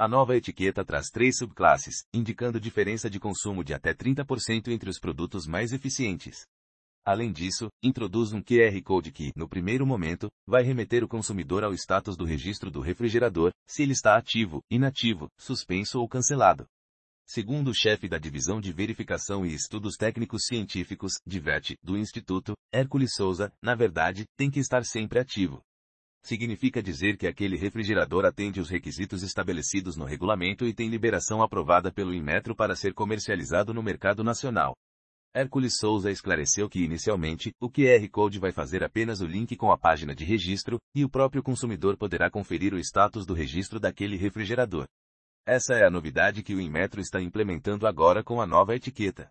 A nova etiqueta traz três subclasses, indicando diferença de consumo de até 30% entre os produtos mais eficientes. Além disso, introduz um QR Code que, no primeiro momento, vai remeter o consumidor ao status do registro do refrigerador, se ele está ativo, inativo, suspenso ou cancelado. Segundo o chefe da Divisão de Verificação e Estudos Técnicos Científicos, DIVET, do Instituto, Hércules Souza, na verdade, tem que estar sempre ativo. Significa dizer que aquele refrigerador atende os requisitos estabelecidos no regulamento e tem liberação aprovada pelo Inmetro para ser comercializado no mercado nacional. Hércules Souza esclareceu que inicialmente, o QR Code vai fazer apenas o link com a página de registro, e o próprio consumidor poderá conferir o status do registro daquele refrigerador. Essa é a novidade que o Inmetro está implementando agora com a nova etiqueta.